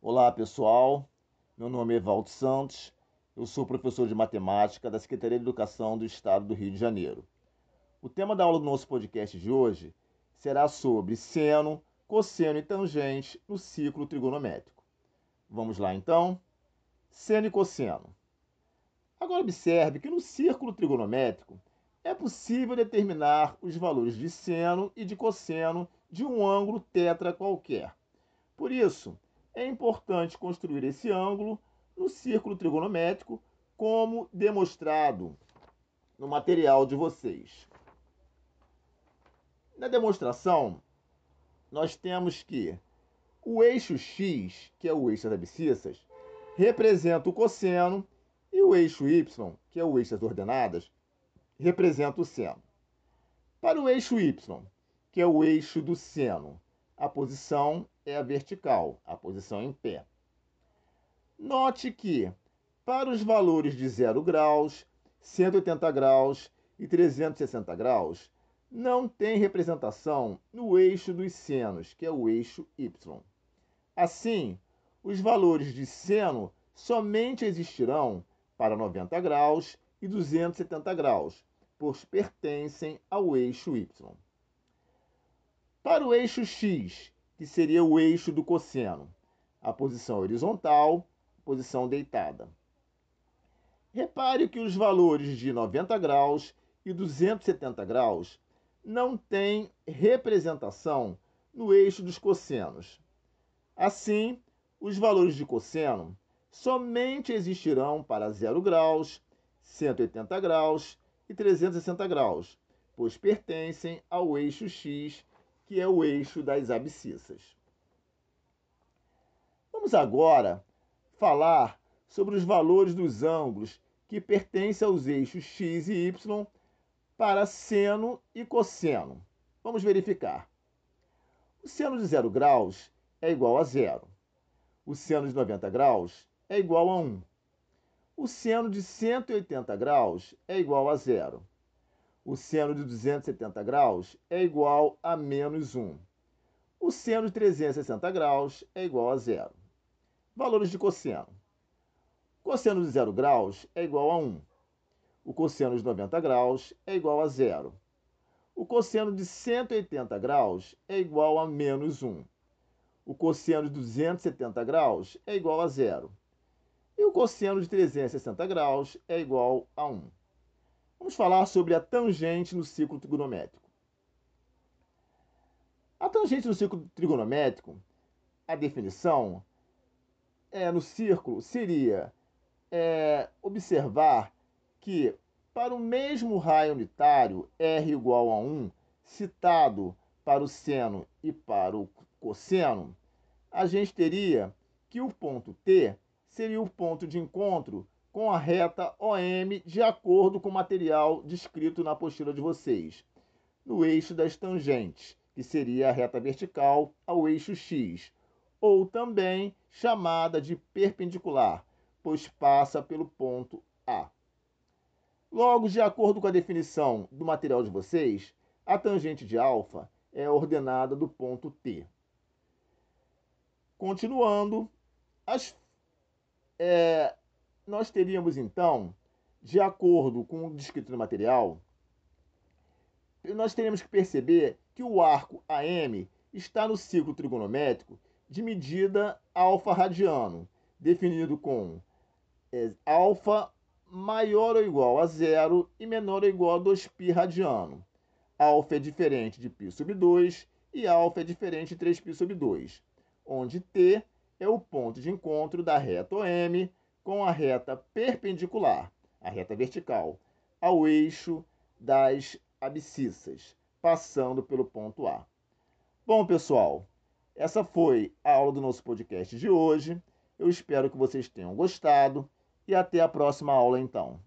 Olá, pessoal. Meu nome é Valdo Santos. Eu sou professor de matemática da Secretaria de Educação do Estado do Rio de Janeiro. O tema da aula do nosso podcast de hoje será sobre seno, cosseno e tangente no ciclo trigonométrico. Vamos lá, então. Seno e cosseno. Agora observe que no círculo trigonométrico é possível determinar os valores de seno e de cosseno de um ângulo tetra qualquer. Por isso, é importante construir esse ângulo no círculo trigonométrico, como demonstrado no material de vocês. Na demonstração, nós temos que o eixo x, que é o eixo das abscissas, representa o cosseno e o eixo y, que é o eixo das ordenadas, representa o seno. Para o eixo y, que é o eixo do seno, a posição é a vertical, a posição em pé. Note que, para os valores de 0 graus, 180 graus e 360 graus, não tem representação no eixo dos senos, que é o eixo y. Assim, os valores de seno somente existirão para 90 graus e 270 graus, pois pertencem ao eixo y. Para o eixo x, que seria o eixo do cosseno, a posição horizontal, posição deitada. Repare que os valores de 90 graus e 270 graus não têm representação no eixo dos cossenos. Assim, os valores de cosseno somente existirão para 0 graus, 180 graus e 360 graus, pois pertencem ao eixo x que é o eixo das abscissas. Vamos agora falar sobre os valores dos ângulos que pertencem aos eixos x e y para seno e cosseno. Vamos verificar. O seno de 0 graus é igual a zero. O seno de 90 graus é igual a 1. O seno de 180 graus é igual a zero o seno de 270 graus é igual a menos 1. O seno de 360 graus é igual a zero. Valores de cosseno. O cosseno de 0 graus é igual a 1. O cosseno de 90 graus é igual a zero. O cosseno de 180 graus é igual a menos 1. O cosseno de 270 graus é igual a zero. E o cosseno de 360 graus é igual a 1. Vamos falar sobre a tangente no ciclo trigonométrico. A tangente no ciclo trigonométrico, a definição é, no círculo seria é, observar que para o mesmo raio unitário r igual a 1, citado para o seno e para o cosseno, a gente teria que o ponto T seria o ponto de encontro com a reta OM de acordo com o material descrito na apostila de vocês, no eixo das tangentes, que seria a reta vertical ao eixo X, ou também chamada de perpendicular, pois passa pelo ponto A. Logo, de acordo com a definição do material de vocês, a tangente de alfa é ordenada do ponto T. Continuando, as, é, nós teríamos então, de acordo com o descrito no material, nós teríamos que perceber que o arco AM está no ciclo trigonométrico de medida alfa radiano, definido com é, alfa maior ou igual a zero e menor ou igual a 2π radiano. Alfa é diferente de π sobre 2 e alfa é diferente de 3π sobre 2, onde t é o ponto de encontro da reta OM com a reta perpendicular, a reta vertical, ao eixo das abscissas, passando pelo ponto A. Bom, pessoal, essa foi a aula do nosso podcast de hoje. Eu espero que vocês tenham gostado e até a próxima aula então.